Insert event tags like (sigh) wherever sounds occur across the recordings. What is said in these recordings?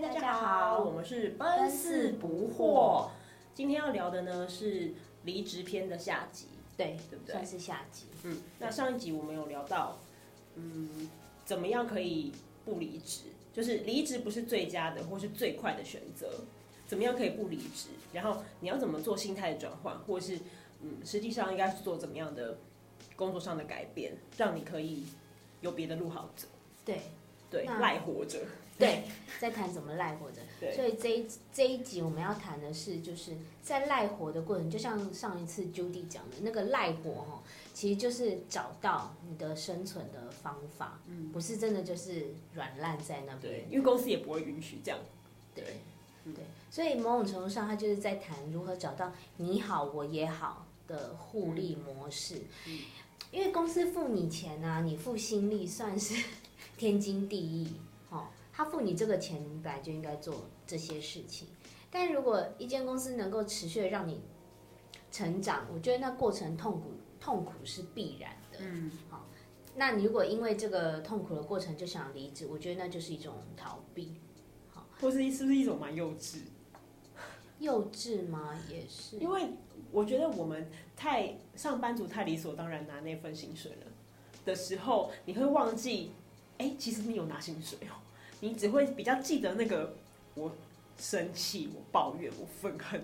嗨，大家好，我们是奔四不惑。今天要聊的呢是离职篇的下集，对对不对？算是下集。嗯，那上一集我们有聊到，嗯，怎么样可以不离职？就是离职不是最佳的，或是最快的选择。怎么样可以不离职？然后你要怎么做心态的转换，或是嗯，实际上应该是做怎么样的工作上的改变，让你可以有别的路好走。对对，赖活着。对，(laughs) 在谈怎么赖活着。所以这一这一集我们要谈的是，就是在赖活的过程，就像上一次 Judy 讲的那个赖活哈，其实就是找到你的生存的方法，嗯，不是真的就是软烂在那边，因为公司也不会允许这样。对，对，所以某种程度上，他就是在谈如何找到你好我也好的互利模式。嗯，因为公司付你钱啊，你付心力算是 (laughs) 天经地义。他付你这个钱，你本来就应该做这些事情。但如果一间公司能够持续的让你成长，我觉得那过程痛苦，痛苦是必然的。嗯，好，那你如果因为这个痛苦的过程就想离职，我觉得那就是一种逃避。好，或是是不是一种蛮幼稚？(laughs) 幼稚吗？也是。因为我觉得我们太上班族太理所当然拿那份薪水了的时候，你会忘记，哎、欸，其实你有拿薪水哦。你只会比较记得那个我生气、我抱怨、我愤恨、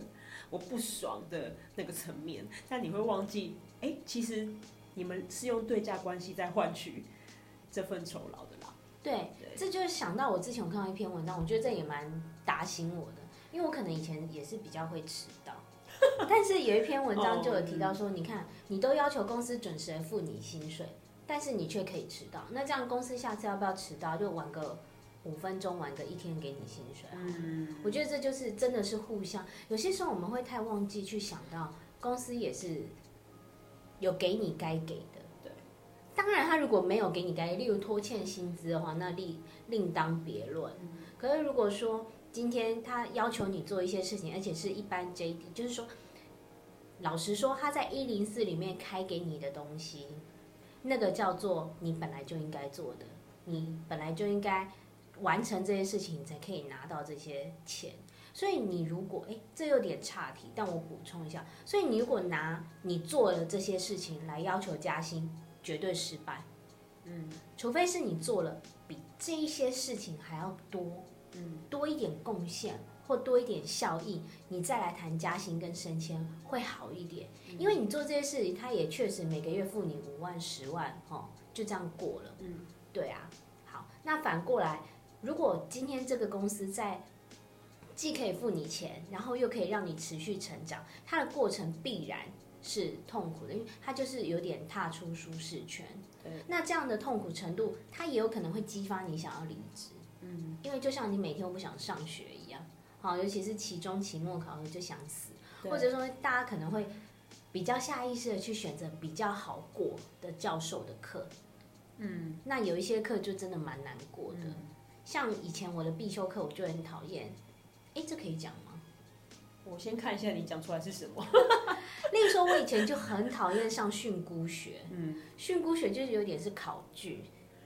我不爽的那个层面，但你会忘记，哎、欸，其实你们是用对价关系在换取这份酬劳的啦。对，对，这就是想到我之前我看到一篇文章，我觉得这也蛮打醒我的，因为我可能以前也是比较会迟到，(laughs) 但是有一篇文章就有提到说，你看你都要求公司准时付你薪水，但是你却可以迟到，那这样公司下次要不要迟到就晚个？五分钟玩个一天给你薪水，嗯，我觉得这就是真的是互相。有些时候我们会太忘记去想到公司也是有给你该给的，对。当然他如果没有给你该，例如拖欠薪资的话，那另另当别论。可是如果说今天他要求你做一些事情，而且是一般 JD，就是说，老实说他在一零四里面开给你的东西，那个叫做你本来就应该做的，你本来就应该。完成这些事情，你才可以拿到这些钱。所以你如果诶，这有点岔题，但我补充一下。所以你如果拿你做了这些事情来要求加薪，绝对失败。嗯，除非是你做了比这一些事情还要多，嗯，多一点贡献或多一点效益，你再来谈加薪跟升迁会好一点。因为你做这些事情，他也确实每个月付你五万、十万，哦，就这样过了。嗯，对啊。好，那反过来。如果今天这个公司在既可以付你钱，然后又可以让你持续成长，它的过程必然是痛苦的，因为它就是有点踏出舒适圈。对，那这样的痛苦程度，它也有可能会激发你想要离职。嗯，因为就像你每天都不想上学一样，好，尤其是期中、期末考核就想死，或者说大家可能会比较下意识的去选择比较好过的教授的课。嗯，那有一些课就真的蛮难过的。嗯像以前我的必修课，我就很讨厌。哎，这可以讲吗？我先看一下你讲出来是什么。(laughs) 例如说，我以前就很讨厌上训诂学。嗯，训诂学就是有点是考据。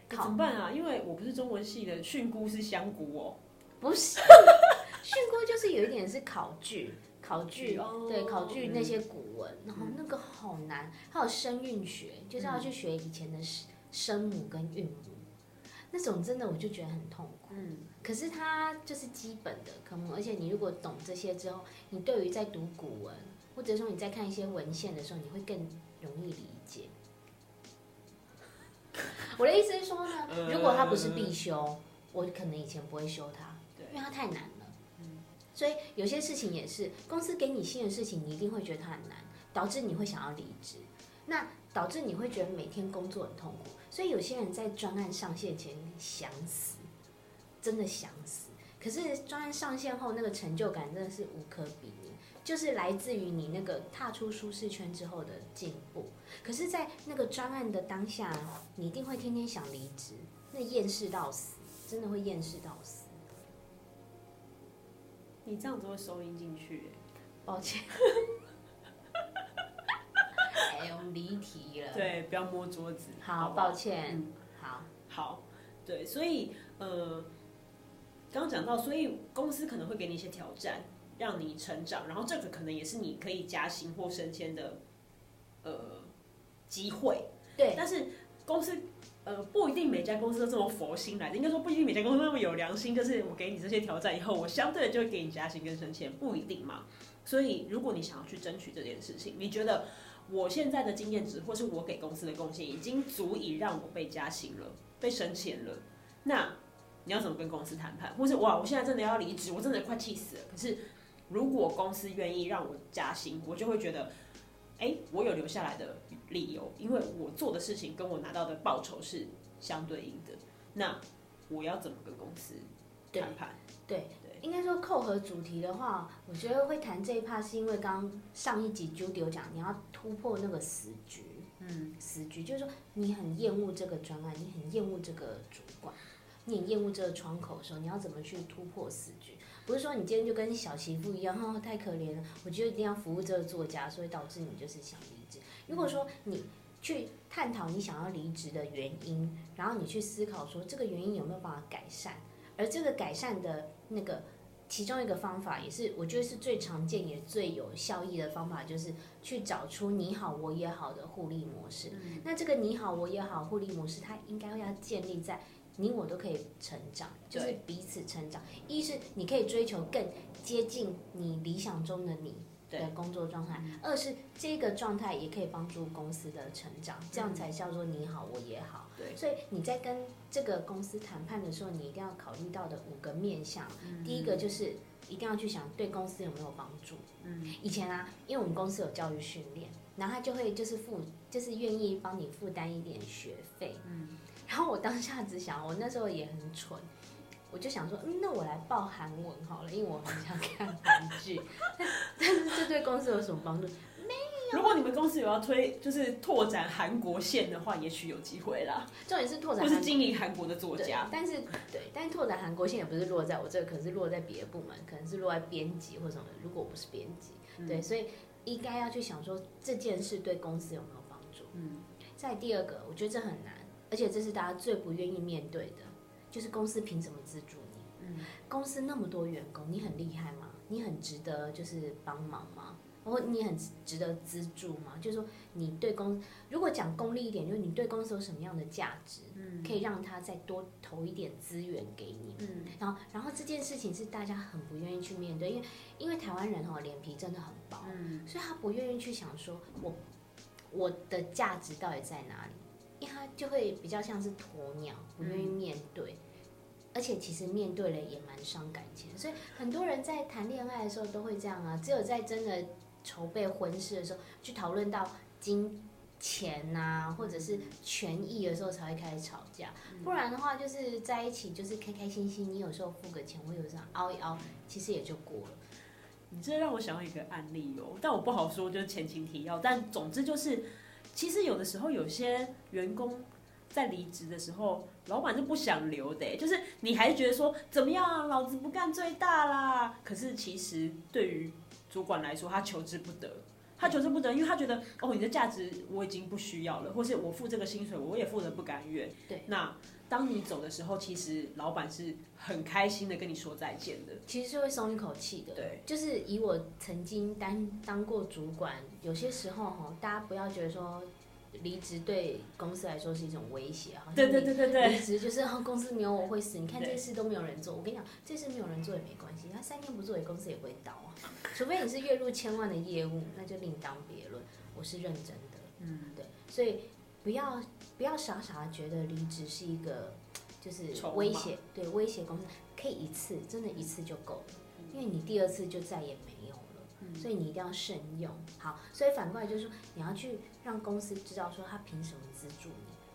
考怎么办啊？因为我不是中文系的，训诂是香菇哦。(laughs) 不是，训诂就是有一点是考据，考据哦，对，考据那些古文，然后那个好难。还有声韵学，就是要去学以前的声母跟韵母。那种真的我就觉得很痛苦，嗯，可是它就是基本的科目，而且你如果懂这些之后，你对于在读古文，或者说你在看一些文献的时候，你会更容易理解。(laughs) 我的意思是说呢，如果它不是必修，我可能以前不会修它，因为它太难了。嗯，所以有些事情也是公司给你新的事情，你一定会觉得它很难，导致你会想要离职，那导致你会觉得每天工作很痛苦。所以有些人在专案上线前想死，真的想死。可是专案上线后，那个成就感真的是无可比拟，就是来自于你那个踏出舒适圈之后的进步。可是，在那个专案的当下，你一定会天天想离职，那厌世到死，真的会厌世到死。你这样子会收音进去，抱歉。(laughs) 离题了，对，不要摸桌子。好，好，抱歉。嗯、好，好，对，所以呃，刚刚讲到，所以公司可能会给你一些挑战，让你成长，然后这个可能也是你可以加薪或升迁的呃机会。对，但是公司呃不一定每家公司都这么佛心来的，应该说不一定每家公司都那么有良心，就是我给你这些挑战以后，我相对的就会给你加薪跟升迁，不一定嘛。所以如果你想要去争取这件事情，你觉得我现在的经验值或是我给公司的贡献已经足以让我被加薪了，被升迁了，那你要怎么跟公司谈判？或是哇，我现在真的要离职，我真的快气死了。可是如果公司愿意让我加薪，我就会觉得，哎、我有留下来的理由，因为我做的事情跟我拿到的报酬是相对应的。那我要怎么跟公司谈判？对，应该说扣合主题的话，我觉得会谈这一 part 是因为刚上一集 Judy 有讲，你要突破那个死局。嗯，死局就是说你很厌恶这个专案，你很厌恶这个主管，你很厌恶这个窗口的时候，你要怎么去突破死局？不是说你今天就跟小媳妇一样，哦，太可怜了，我就一定要服务这个作家，所以导致你就是想离职。如果说你去探讨你想要离职的原因，然后你去思考说这个原因有没有办法改善，而这个改善的那个。其中一个方法也是，我觉得是最常见也最有效益的方法，就是去找出你好我也好的互利模式。嗯、那这个你好我也好互利模式，它应该要建立在你我都可以成长，就是彼此成长。一是你可以追求更接近你理想中的你的工作状态，二是这个状态也可以帮助公司的成长，这样才叫做你好我也好。对，所以你在跟这个公司谈判的时候，你一定要考虑到的五个面向，嗯、第一个就是一定要去想对公司有没有帮助。嗯，以前啊，因为我们公司有教育训练，然后他就会就是负，就是愿意帮你负担一点学费。嗯，然后我当下只想，我那时候也很蠢，我就想说，嗯，那我来报韩文好了，因为我很想看韩剧。(laughs) 但是这对公司有什么帮助？没有如果你们公司有要推，就是拓展韩国线的话，也许有机会啦。重点是拓展，或是经营韩国的作家。但是，对，但是拓展韩国线也不是落在我这，可能是落在别的部门，可能是落在编辑或什么。如果我不是编辑，嗯、对，所以应该要去想说这件事对公司有没有帮助。嗯。再第二个，我觉得这很难，而且这是大家最不愿意面对的，就是公司凭什么资助你？嗯。公司那么多员工，你很厉害吗？你很值得就是帮忙吗？然后你很值得资助吗？就是说，你对公，如果讲功利一点，就是你对公司有什么样的价值，嗯，可以让他再多投一点资源给你，嗯，然后，然后这件事情是大家很不愿意去面对，因为，因为台湾人哦，脸皮真的很薄，嗯，所以他不愿意去想说，我，我的价值到底在哪里？因为他就会比较像是鸵鸟，不愿意面对，而且其实面对了也蛮伤感情，所以很多人在谈恋爱的时候都会这样啊，只有在真的。筹备婚事的时候，去讨论到金钱呐、啊，或者是权益的时候，才会开始吵架。不然的话，就是在一起就是开开心心。你有时候付个钱，我有时候凹一凹，其实也就过了。你这让我想到一个案例哦，但我不好说，就是前情提要。但总之就是，其实有的时候有些员工在离职的时候，老板是不想留的，就是你还是觉得说怎么样，老子不干最大啦。可是其实对于主管来说，他求之不得，他求之不得，因为他觉得哦，你的价值我已经不需要了，或是我付这个薪水，我也付得不甘愿。对，那当你走的时候，其实老板是很开心的跟你说再见的，其实是会松一口气的。对，就是以我曾经担当过主管，有些时候哈，大家不要觉得说。离职对公司来说是一种威胁，哈。对对对对对。离职就是公司没有我会死，你看这事都没有人做。我跟你讲，这事没有人做也没关系，他三天不做，公司也不会倒啊。除非你是月入千万的业务，那就另当别论。我是认真的，嗯，对。所以不要不要傻傻的觉得离职是一个就是威胁，对，威胁公司可以一次，真的一次就够了，因为你第二次就再也没。所以你一定要慎用。好，所以反过来就是说，你要去让公司知道说他凭什么资助你。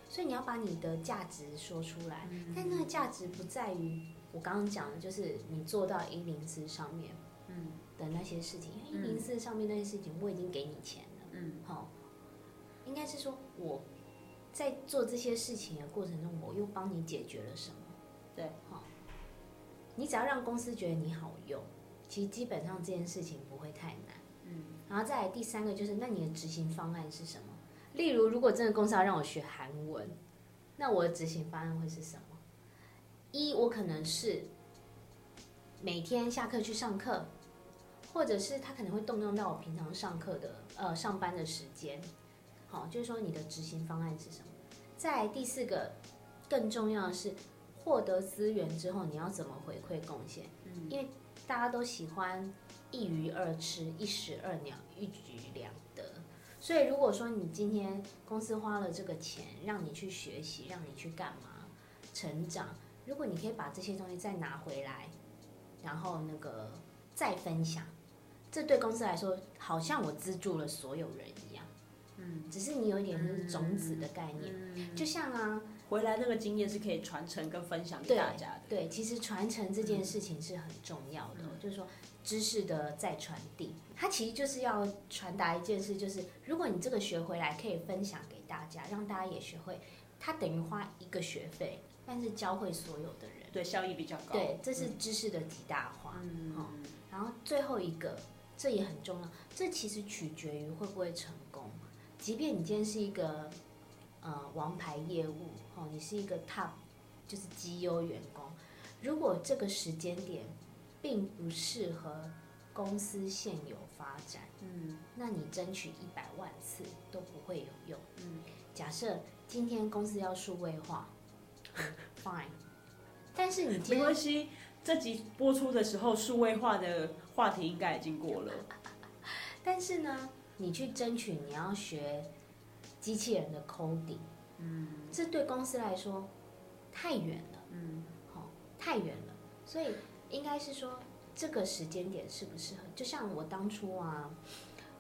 所以你要把你的价值说出来。但那个价值不在于我刚刚讲的，就是你做到一零四上面，嗯，的那些事情。因为一零四上面那些事情我已经给你钱了，嗯，好，应该是说我在做这些事情的过程中，我又帮你解决了什么？对，好，你只要让公司觉得你好用。其实基本上这件事情不会太难，嗯，然后再来第三个就是，那你的执行方案是什么？例如，如果真的公司要让我学韩文，那我的执行方案会是什么？一，我可能是每天下课去上课，或者是他可能会动用到我平常上课的呃上班的时间。好，就是说你的执行方案是什么？再第四个，更重要的是获得资源之后，你要怎么回馈贡献？嗯，因为大家都喜欢一鱼二吃，一石二鸟，一举两得。所以如果说你今天公司花了这个钱让你去学习，让你去干嘛成长，如果你可以把这些东西再拿回来，然后那个再分享，这对公司来说好像我资助了所有人一样。嗯，只是你有一点那个种子的概念，嗯、就像啊，回来那个经验是可以传承跟分享给大家的。对，对，其实传承这件事情是很重要的，嗯、就是说知识的再传递，它其实就是要传达一件事，就是如果你这个学回来可以分享给大家，让大家也学会，它等于花一个学费，但是教会所有的人，对，效益比较高。对，这是知识的极大化。嗯，好，然后最后一个，这也很重要，这其实取决于会不会成功。即便你今天是一个，呃，王牌业务，哦，你是一个 top，就是绩优员工，如果这个时间点并不适合公司现有发展，嗯，那你争取一百万次都不会有用。嗯，假设今天公司要数位化，嗯，fine，但是你今天没关系，这集播出的时候，数位化的话题应该已经过了，(laughs) 但是呢？你去争取，你要学机器人的 coding，嗯，这对公司来说太远了，嗯，好，太远了，所以应该是说这个时间点适不适合？就像我当初啊，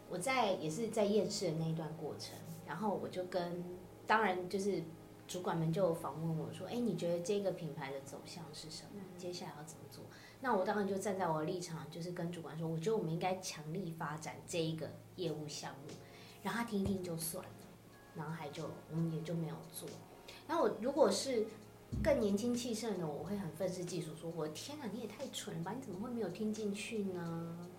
我在也是在验视的那一段过程，然后我就跟，当然就是主管们就访问我说，哎，你觉得这个品牌的走向是什么？接下来要怎么做？那我当然就站在我的立场，就是跟主管说，我觉得我们应该强力发展这一个业务项目，然后他听一听就算了，然后还就我们也就没有做。然后我如果是更年轻气盛的，我会很愤世嫉俗，说我天哪，你也太蠢了吧，你怎么会没有听进去呢？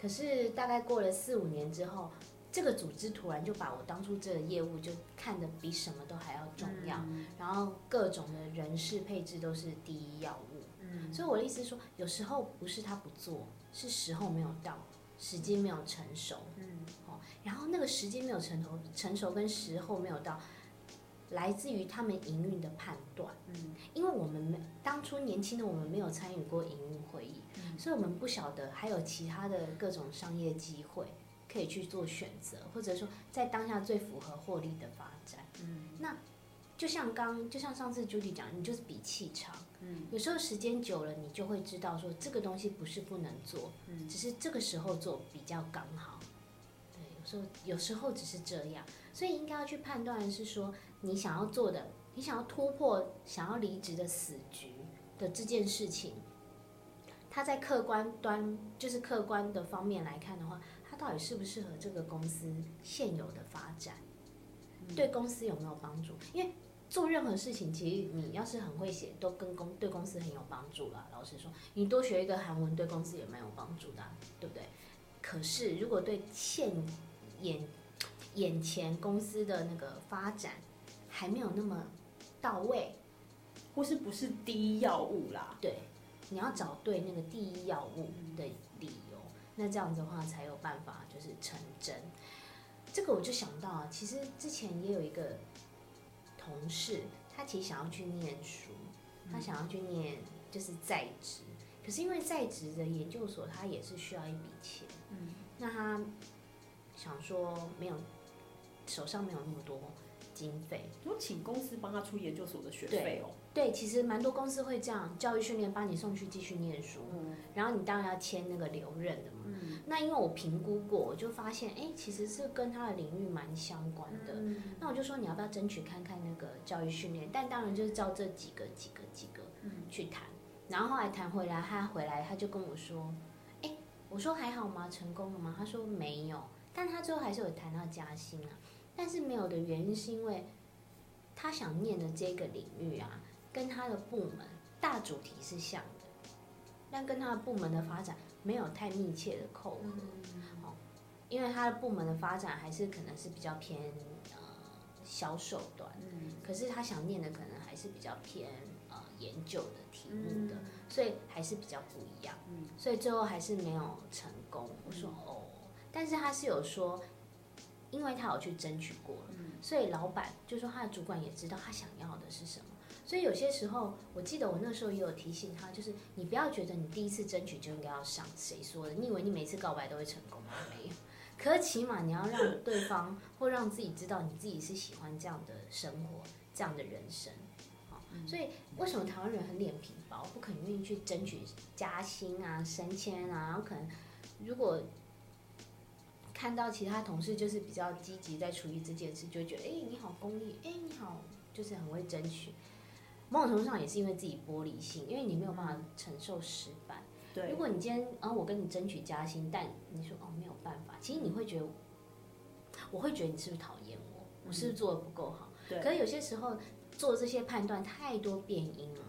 可是大概过了四五年之后，这个组织突然就把我当初这个业务就看得比什么都还要重要，然后各种的人事配置都是第一要务。嗯所以我的意思是说，有时候不是他不做，是时候没有到，时机没有成熟。然后那个时间没有成熟，成熟跟时候没有到，来自于他们营运的判断。嗯，因为我们没当初年轻的我们没有参与过营运会议，嗯，所以我们不晓得还有其他的各种商业机会可以去做选择，或者说在当下最符合获利的发展。嗯，那。就像刚，就像上次 Judy 讲，你就是比气场。嗯，有时候时间久了，你就会知道说这个东西不是不能做，嗯，只是这个时候做比较刚好。对，有时候有时候只是这样，所以应该要去判断是说你想要做的，你想要突破、想要离职的死局的这件事情，它在客观端，就是客观的方面来看的话，它到底适不适合这个公司现有的发展，对公司有没有帮助？因为做任何事情，其实你要是很会写，都跟公对公司很有帮助了。老实说，你多学一个韩文，对公司也蛮有帮助的，对不对？可是如果对现眼眼前公司的那个发展还没有那么到位，或是不是第一要务啦？对，你要找对那个第一要务的理由，那这样子的话才有办法就是成真。这个我就想到啊，其实之前也有一个。同事，他其实想要去念书，他想要去念就是在职，可是因为在职的研究所，他也是需要一笔钱，嗯，那他想说没有，手上没有那么多经费，就请公司帮他出研究所的学费哦。对，其实蛮多公司会这样，教育训练把你送去继续念书，嗯，然后你当然要签那个留任的嘛。嗯，那因为我评估过，我就发现，哎，其实是跟他的领域蛮相关的。嗯，那我就说你要不要争取看看那个教育训练？但当然就是照这几个、几个、几个去谈。然后后来谈回来，他回来他就跟我说，哎，我说还好吗？成功了吗？他说没有，但他最后还是有谈到加薪啊。但是没有的原因是因为他想念的这个领域啊。跟他的部门大主题是像的，但跟他的部门的发展没有太密切的扣合，哦，因为他的部门的发展还是可能是比较偏呃销售端，可是他想念的可能还是比较偏呃研究的题目的，所以还是比较不一样。所以最后还是没有成功。我说哦，但是他是有说，因为他有去争取过了，所以老板就说他的主管也知道他想要的是什么。所以有些时候，我记得我那时候也有提醒他，就是你不要觉得你第一次争取就应该要上，谁说的？你以为你每次告白都会成功吗？没有。可是起码你要让对方或让自己知道你自己是喜欢这样的生活、这样的人生。好，所以为什么台湾人很脸皮薄，不肯愿意去争取加薪啊、升迁啊？然后可能如果看到其他同事就是比较积极在处理这件事，就觉得哎，你好功利，哎，你好，就是很会争取。某种程度上也是因为自己玻璃心，因为你没有办法承受失败。对，如果你今天啊，我跟你争取加薪，但你说哦没有办法，其实你会觉得，我会觉得你是不是讨厌我？我是不是做的不够好？对。可是有些时候做这些判断太多变因了，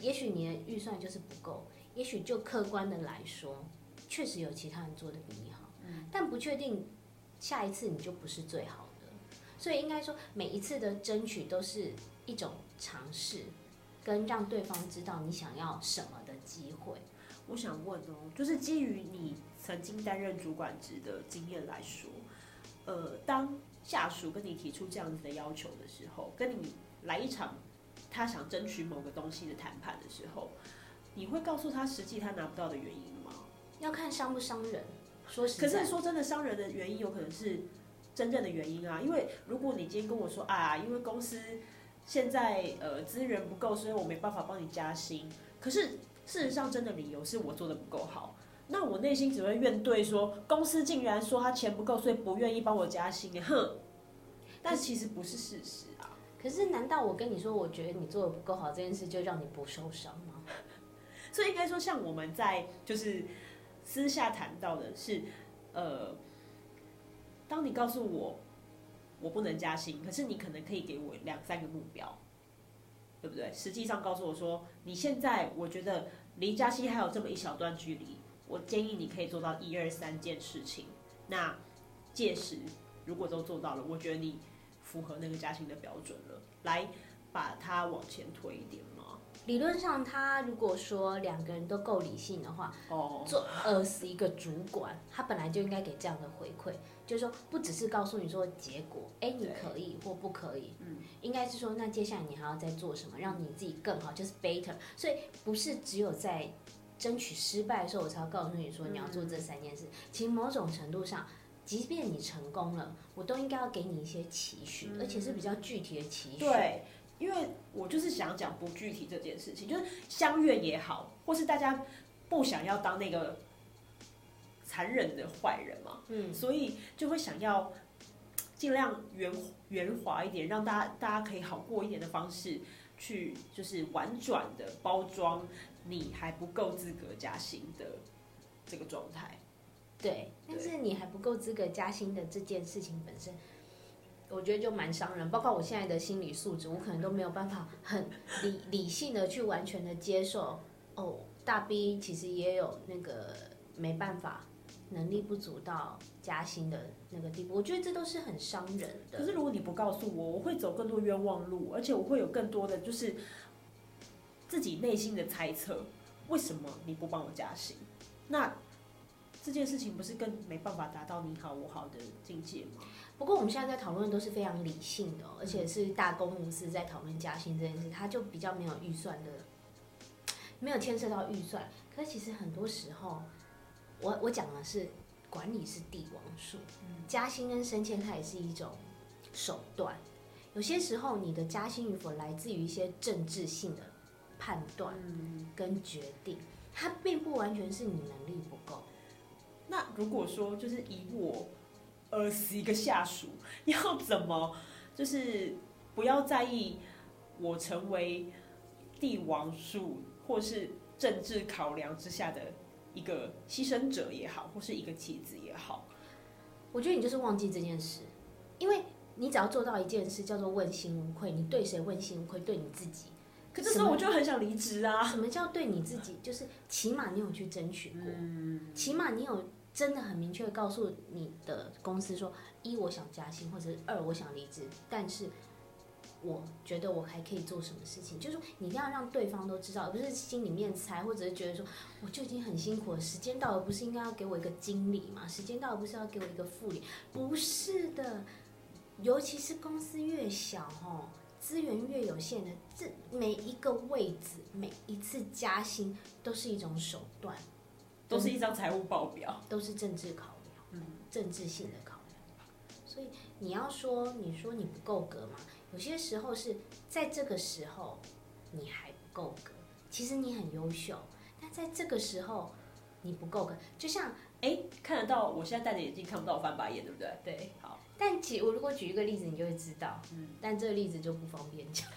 也许你的预算就是不够，也许就客观的来说，确实有其他人做的比你但不确定下一次你就不是最好的，所以应该说每一次的争取都是一种尝试。跟让对方知道你想要什么的机会，我想问哦，就是基于你曾经担任主管职的经验来说，呃，当下属跟你提出这样子的要求的时候，跟你来一场他想争取某个东西的谈判的时候，你会告诉他实际他拿不到的原因吗？要看伤不伤人，说实在，可是说真的，伤人的原因有可能是真正的原因啊，因为如果你今天跟我说啊，因为公司。现在呃资源不够，所以我没办法帮你加薪。可是事实上，真的理由是我做的不够好。那我内心只会怨对说，公司竟然说他钱不够，所以不愿意帮我加薪。哼！但其实不是事实啊。可是难道我跟你说，我觉得你做的不够好这件事，就让你不受伤吗？(laughs) 所以应该说，像我们在就是私下谈到的是，呃，当你告诉我。我不能加薪，可是你可能可以给我两三个目标，对不对？实际上告诉我说，你现在我觉得离加薪还有这么一小段距离，我建议你可以做到一二三件事情。那届时如果都做到了，我觉得你符合那个加薪的标准了，来把它往前推一点。理论上，他如果说两个人都够理性的话，哦，做二十一个主管，他本来就应该给这样的回馈。就是说，不只是告诉你说结果，哎，你可以或不可以，嗯，应该是说，那接下来你还要再做什么，让你自己更好，就是 better。所以不是只有在争取失败的时候，我才要告诉你说你要做这三件事。其实某种程度上，即便你成功了，我都应该要给你一些期许，而且是比较具体的期许。对，因为我就是想讲不具体这件事情，就是相怨也好，或是大家不想要当那个。残忍的坏人嘛，嗯，所以就会想要尽量圆圆滑一点，让大家大家可以好过一点的方式，去就是婉转的包装你还不够资格加薪的这个状态。对，但是你还不够资格加薪的这件事情本身，我觉得就蛮伤人。包括我现在的心理素质，我可能都没有办法很理理性的去完全的接受。哦，大 B 其实也有那个没办法。能力不足到加薪的那个地步，我觉得这都是很伤人的。可是如果你不告诉我，我会走更多冤枉路，而且我会有更多的就是自己内心的猜测，为什么你不帮我加薪？那这件事情不是更没办法达到你好我好的境界吗？不过我们现在在讨论都是非常理性的，而且是大公无私在讨论加薪这件事，他就比较没有预算的，没有牵涉到预算。可是其实很多时候。我我讲的是管理是帝王术，加薪跟升迁它也是一种手段。有些时候你的加薪与否来自于一些政治性的判断跟决定，它并不完全是你能力不够。那如果说就是以我二十一个下属，(laughs) 要怎么就是不要在意我成为帝王术或是政治考量之下的？一个牺牲者也好，或是一个棋子也好，我觉得你就是忘记这件事，因为你只要做到一件事，叫做问心无愧。你对谁问心无愧？对你自己。可这时候我就很想离职啊！什么叫对你自己？就是起码你有去争取过，嗯、起码你有真的很明确告诉你的公司说：一，我想加薪，或者是二，我想离职。但是我觉得我还可以做什么事情，就是说你一定要让对方都知道，而不是心里面猜，或者是觉得说我就已经很辛苦了，时间到了不是应该要给我一个经理吗？时间到了不是要给我一个副理？不是的，尤其是公司越小哦，资源越有限的，这每一个位置，每一次加薪都是一种手段，都是一张财务报表，都是政治考量，嗯，政治性的考量。所以你要说，你说你不够格吗？有些时候是在这个时候你还不够格，其实你很优秀，但在这个时候你不够格。就像哎，看得到，我现在戴着眼镜看不到我翻白眼，对不对？对，好。但举我如果举一个例子，你就会知道。嗯。但这个例子就不方便讲。(laughs)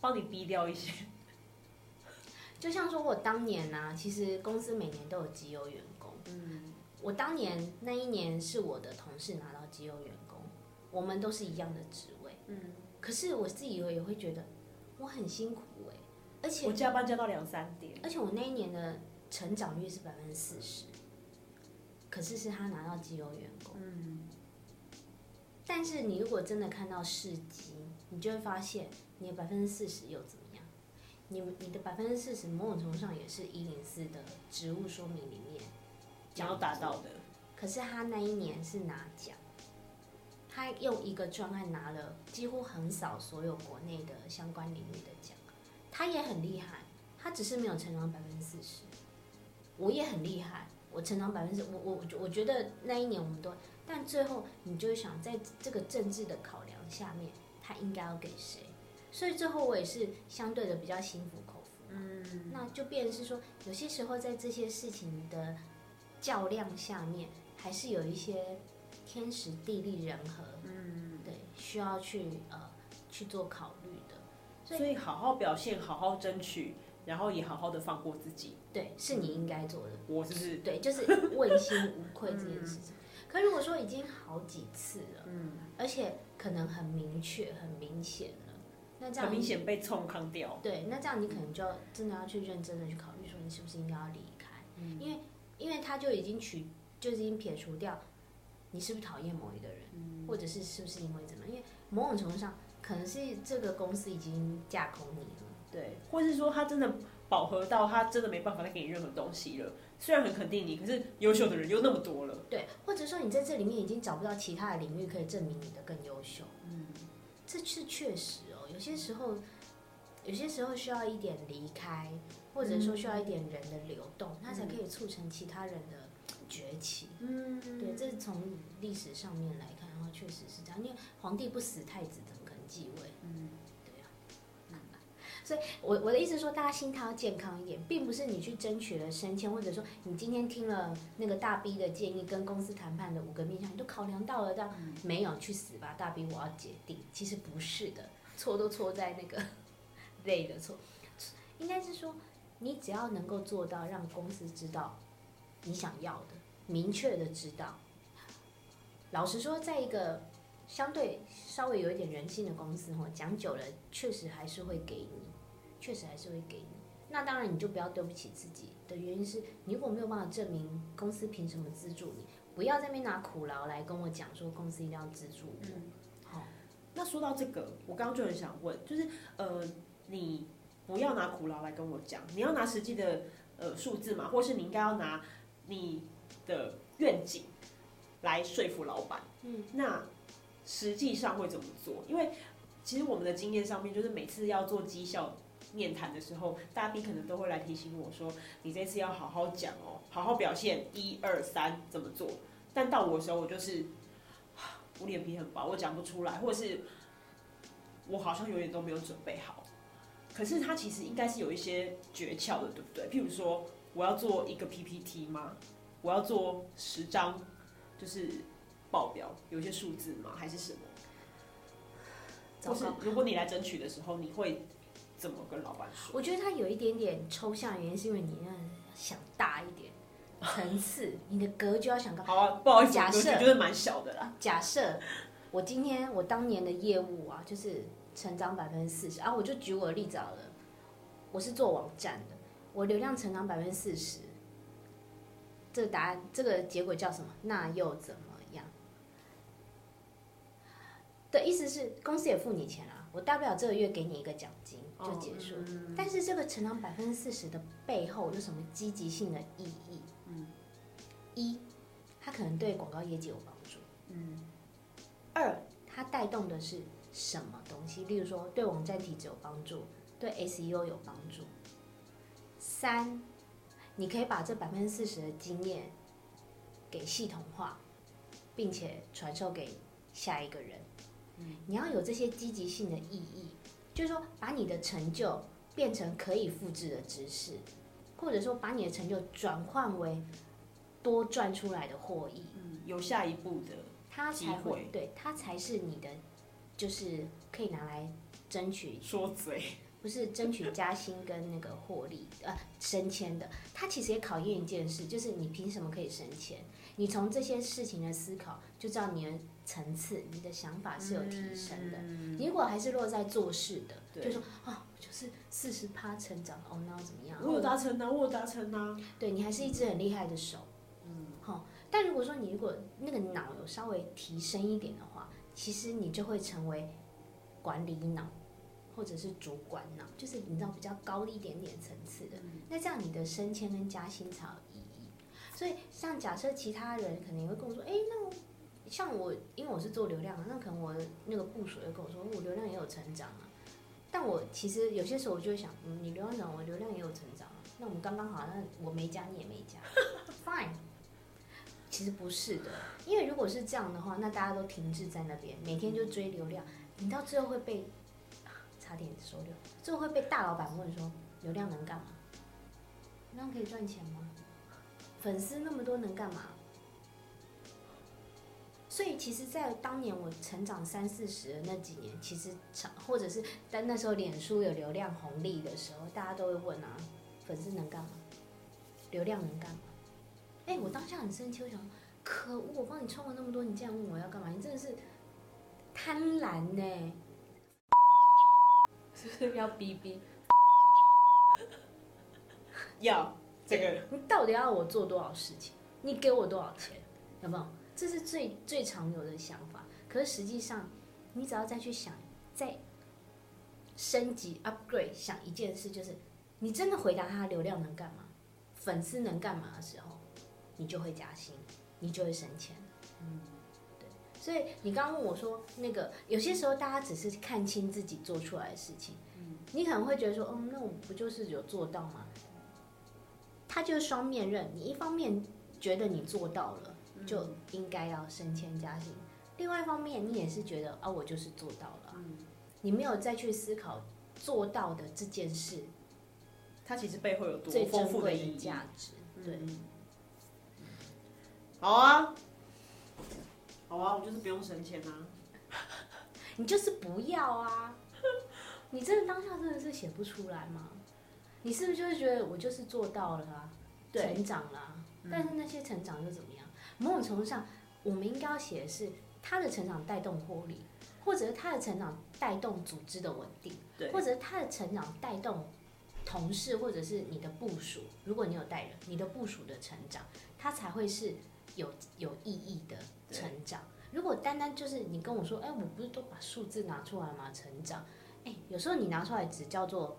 帮你逼掉一些。就像说我当年呢、啊，其实公司每年都有绩优员工。嗯。我当年那一年是我的同事拿到绩优员工，我们都是一样的职位，嗯，可是我自己也会觉得我很辛苦哎、欸，而且我加班加到两三点，而且我那一年的成长率是百分之四十，可是是他拿到绩优员工，嗯，但是你如果真的看到事迹，你就会发现你的百分之四十又怎么样？你你的百分之四十某种程度上也是一零四的职务说明里面。想要达到的，可是他那一年是拿奖，他用一个专案拿了几乎横扫所有国内的相关领域的奖，他也很厉害，他只是没有成长百分之四十。我也很厉害，我成长百分之我我我觉得那一年我们都，但最后你就会想在这个政治的考量下面，他应该要给谁？所以最后我也是相对的比较心服口服，嗯，那就变成是说，有些时候在这些事情的。较量下面还是有一些天时地利人和，嗯，对，需要去呃去做考虑的。所以，所以好好表现，好好争取，然后也好好的放过自己。对，是你应该做的。我就是对，就是问心无愧这件事情。嗯、可如果说已经好几次了，嗯，而且可能很明确、很明显了，那这样很明显被冲康掉。对，那这样你可能就要真的要去认真的去考虑，说你是不是应该要离开，嗯、因为。因为他就已经取，就已经撇除掉，你是不是讨厌某一个人，嗯、或者是是不是因为怎么？因为某种程度上，可能是这个公司已经架空你了，对，或是说他真的饱和到他真的没办法再给你任何东西了。虽然很肯定你，可是优秀的人又那么多了，对，或者说你在这里面已经找不到其他的领域可以证明你的更优秀，嗯，这是确实哦，有些时候，有些时候需要一点离开。或者说需要一点人的流动，它、嗯、才可以促成其他人的崛起。嗯，对，这是从历史上面来看的话，确实是这样。因为皇帝不死，太子怎么可能继位？嗯，对呀、啊。所以我我的意思说，大家心态要健康一点，并不是你去争取了升迁，或者说你今天听了那个大 B 的建议，跟公司谈判的五个面向，你都考量到了，这样、嗯、没有去死吧，大 B，我要解定。其实不是的，错都错在那个 (laughs) 累的错，应该是说。你只要能够做到让公司知道你想要的，明确的知道。老实说，在一个相对稍微有一点人性的公司，哈，讲久了确实还是会给你，确实还是会给你。那当然你就不要对不起自己的原因是，你如果没有办法证明公司凭什么资助你，不要在那边拿苦劳来跟我讲说公司一定要资助我。好、嗯，那说到这个，我刚刚就很想问，就是呃，你。不要拿苦劳来跟我讲，你要拿实际的呃数字嘛，或是你应该要拿你的愿景来说服老板。嗯，那实际上会怎么做？因为其实我们的经验上面，就是每次要做绩效面谈的时候，大 B 可能都会来提醒我说：“你这次要好好讲哦，好好表现，一二三怎么做？”但到我的时候，我就是我脸皮很薄，我讲不出来，或者是我好像永远都没有准备好。可是它其实应该是有一些诀窍的，对不对？譬如说，我要做一个 PPT 吗？我要做十张，就是报表，有一些数字吗？还是什么？或是如果你来争取的时候，你会怎么跟老板说？我觉得他有一点点抽象，原因是因为你要想大一点层次，你的格局要想高。好啊，不好意思，假设就是蛮小的啦。假设我今天我当年的业务啊，就是。成长百分之四十啊！我就举我的例子好了，我是做网站的，我流量成长百分之四十，这个答案，这个结果叫什么？那又怎么样？的意思是公司也付你钱啊，我大不了这个月给你一个奖金就结束。哦嗯、但是这个成长百分之四十的背后有什么积极性的意义？嗯，一，它可能对广告业绩有帮助。嗯，二，它带动的是什么东西？例如说对网站体质有帮助，对 SEO 有帮助。三，你可以把这百分之四十的经验给系统化，并且传授给下一个人。嗯你要有这些积极性的意义，就是说把你的成就变成可以复制的知识，或者说把你的成就转换为多赚出来的获益。嗯，有下一步的，它才会对，它才是你的，就是可以拿来争取说嘴。不是争取加薪跟那个获利，呃，升迁的，它其实也考验一件事，就是你凭什么可以升迁？你从这些事情的思考，就知道你的层次、你的想法是有提升的。嗯、你如果还是落在做事的，对就说啊，就是四十趴成长，哦，那要怎么样？我有达成啊，我有达成啊。对，你还是一只很厉害的手。但如果说你如果那个脑有稍微提升一点的话，其实你就会成为管理脑。或者是主管脑，就是你知道比较高一点点层次的，那这样你的升迁跟加薪才有意义。所以像假设其他人可能也会跟我说，哎，那像我，因为我是做流量的，那可能我那个部署会跟我说，我流量也有成长啊。但我其实有些时候我就会想，嗯，你流量涨，我流量也有成长啊，那我们刚刚好，那我没加你也没加，(laughs) fine。其实不是的，因为如果是这样的话，那大家都停滞在那边，每天就追流量，你到最后会被。差点收掉。最后会被大老板问说：“流量能干嘛？流量可以赚钱吗？粉丝那么多能干嘛？”所以，其实，在当年我成长三四十的那几年，其实或者是在那时候脸书有流量红利的时候，大家都会问啊：“粉丝能干嘛？流量能干嘛？”哎，我当下很生气，我想：可恶，我帮你充了那么多，你竟然问我要干嘛？你真的是贪婪呢！是不是要逼逼，要这个，你到底要我做多少事情？你给我多少钱？有没有？这是最最常有的想法。可是实际上，你只要再去想，再升级 upgrade，想一件事，就是你真的回答他流量能干嘛，粉丝能干嘛的时候，你就会加薪，你就会升迁。嗯。对。所以你刚刚问我说，那个有些时候大家只是看清自己做出来的事情，嗯，你可能会觉得说，嗯，那我不就是有做到吗？他就是双面刃，你一方面觉得你做到了，就应该要升迁加薪，另外一方面你也是觉得啊，我就是做到了，嗯，你没有再去思考做到的这件事，它其实背后有多丰富的价值，对，好啊。好啊，我就是不用省钱啊，(laughs) 你就是不要啊，你真的当下真的是写不出来吗？你是不是就是觉得我就是做到了啊，对成长了啊？但是那些成长又怎么样？某种程度上，我们应该要写的是他的成长带动获利，或者是他的成长带动组织的稳定，对，或者是他的成长带动同事或者是你的部署，如果你有带人，你的部署的成长，他才会是。有有意义的成长。如果单单就是你跟我说，哎，我不是都把数字拿出来吗？成长，哎，有时候你拿出来只叫做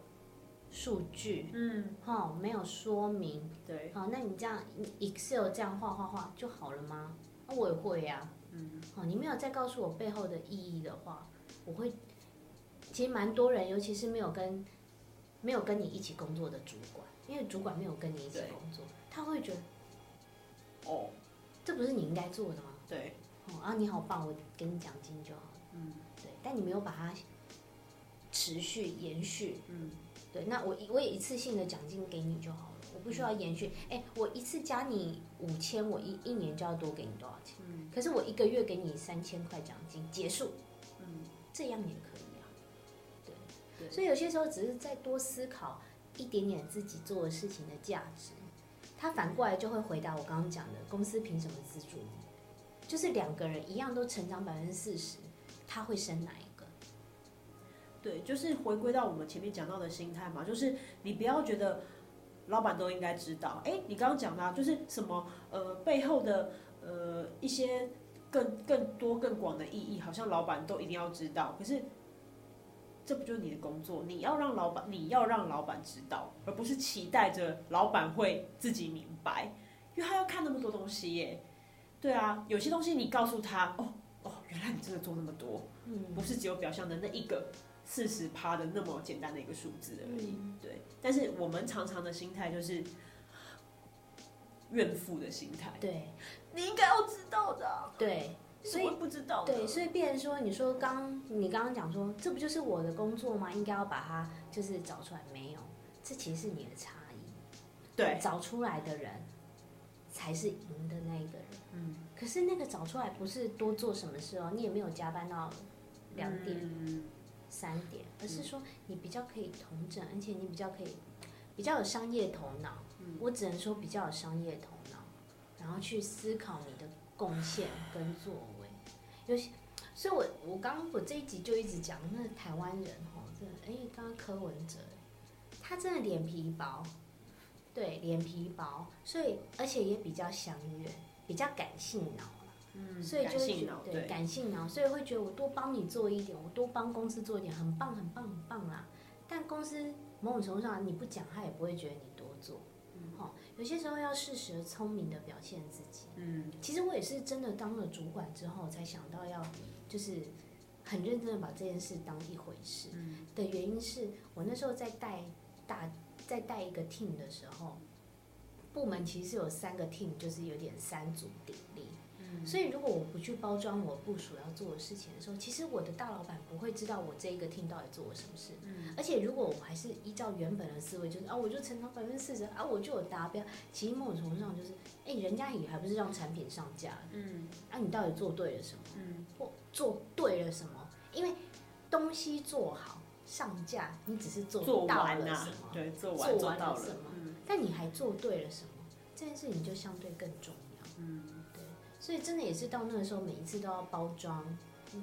数据，嗯，哈，没有说明，对，好，那你这样 Excel 这样画画画就好了吗？我也会呀，嗯，好，你没有再告诉我背后的意义的话，我会，其实蛮多人，尤其是没有跟没有跟你一起工作的主管，因为主管没有跟你一起工作，他会觉得，哦。这不是你应该做的吗？对，哦啊，你好棒，我给你奖金就好。嗯，对，但你没有把它持续延续。嗯，对，那我我也一次性的奖金给你就好了，我不需要延续。哎、嗯，我一次加你五千，我一一年就要多给你多少钱？嗯，可是我一个月给你三千块奖金，结束。嗯，这样也可以啊。对，对，所以有些时候只是再多思考一点点自己做的事情的价值。他反过来就会回答我刚刚讲的，公司凭什么资助你？就是两个人一样都成长百分之四十，他会升哪一个？对，就是回归到我们前面讲到的心态嘛，就是你不要觉得老板都应该知道。哎，你刚刚讲的，就是什么呃背后的呃一些更更多更广的意义，好像老板都一定要知道。可是，这不就是你的工作？你要让老板，你要让老板知道，而不是期待着老板会自己明白，因为他要看那么多东西耶。对啊，有些东西你告诉他，哦哦，原来你真的做那么多，嗯，不是只有表象的那一个四十趴的那么简单的一个数字而已。对，但是我们常常的心态就是怨妇的心态。对。你应该要知道的，对，所以不知道，对，所以变成说，你说刚你刚刚讲说，这不就是我的工作吗？应该要把它就是找出来，没有，这其实是你的差异，对，找出来的人才是赢的那一个人，嗯，可是那个找出来不是多做什么事哦，你也没有加班到两点、嗯、三点，而是说你比较可以同整，而且你比较可以比较有商业头脑，嗯，我只能说比较有商业头脑。然后去思考你的贡献跟作为，有些，所以我我刚我这一集就一直讲那台湾人哈，真的，哎，刚刚柯文哲，他真的脸皮薄，对，脸皮薄，所以而且也比较乡愿，比较感性脑，嗯，所以就是觉得对，对感性脑，所以会觉得我多帮你做一点，我多帮公司做一点，很棒很棒很棒啦。但公司某种程度上你不讲，他也不会觉得你多做。有些时候要适时聪明的表现自己。嗯，其实我也是真的当了主管之后，才想到要就是很认真的把这件事当一回事。嗯，的原因是我那时候在带大在带一个 team 的时候，部门其实有三个 team，就是有点三足鼎立。所以，如果我不去包装我部署要做的事情的时候，其实我的大老板不会知道我这一个 team 到底做了什么事。嗯。而且，如果我还是依照原本的思维，就是啊，我就成长百分之四十，啊，我就有达标。其实某种程度上就是，哎、欸，人家也还不是让产品上架。嗯。啊，你到底做对了什么？嗯。或做对了什么？因为东西做好上架，你只是做到了什么？对，做完做到了什么？嗯。但你还做对了什么？这件事情就相对更重要。嗯。所以真的也是到那个时候，每一次都要包装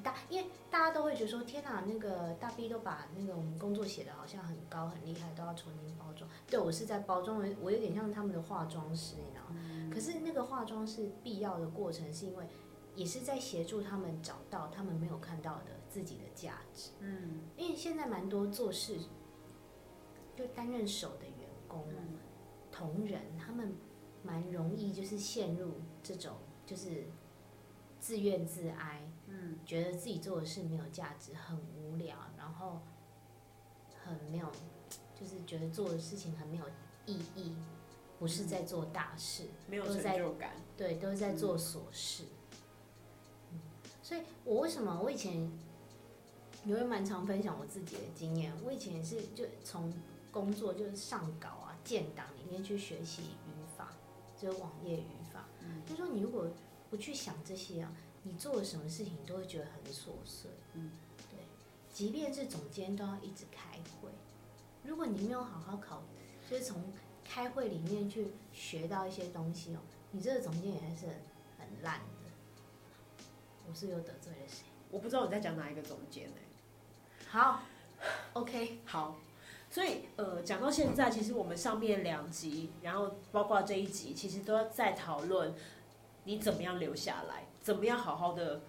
大，因为大家都会觉得说，天哪，那个大 B 都把那个我们工作写的好像很高很厉害，都要重新包装。对，我是在包装，我有点像他们的化妆师，你知道吗？嗯。可是那个化妆是必要的过程，是因为也是在协助他们找到他们没有看到的自己的价值。嗯。因为现在蛮多做事就担任手的员工，嗯，同仁，他们蛮容易就是陷入这种。就是自怨自哀，嗯，觉得自己做的事没有价值，很无聊，然后很没有，就是觉得做的事情很没有意义，不是在做大事，没有成就感，对，都是在做琐事。嗯，所以我为什么我以前也会蛮常分享我自己的经验，我以前也是就从工作就是上稿啊、建档里面去学习语法，就是网页语。就说你如果不去想这些啊，你做了什么事情都会觉得很琐碎。嗯，对，即便是总监都要一直开会。如果你没有好好考，就是从开会里面去学到一些东西哦，你这个总监也还是很烂的。我是又得罪了谁？我不知道你在讲哪一个总监呢？好，OK，好。所以，呃，讲到现在，其实我们上面两集，然后包括这一集，其实都在讨论你怎么样留下来，怎么样好好的，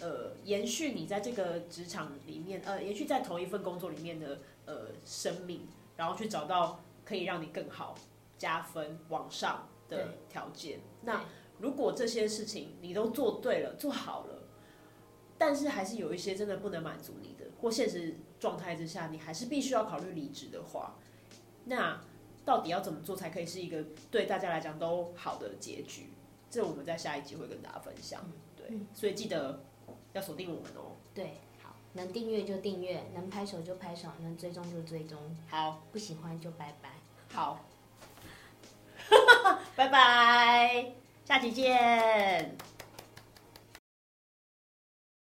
呃，延续你在这个职场里面，呃，延续在同一份工作里面的呃生命，然后去找到可以让你更好加分往上的条件。那如果这些事情你都做对了，做好了，但是还是有一些真的不能满足你的，或现实。状态之下，你还是必须要考虑离职的话，那到底要怎么做才可以是一个对大家来讲都好的结局？这我们在下一集会跟大家分享。对，所以记得要锁定我们哦。对，好，能订阅就订阅，能拍手就拍手，能追踪就追踪。好，不喜欢就拜拜。好，(laughs) 拜拜，下期见。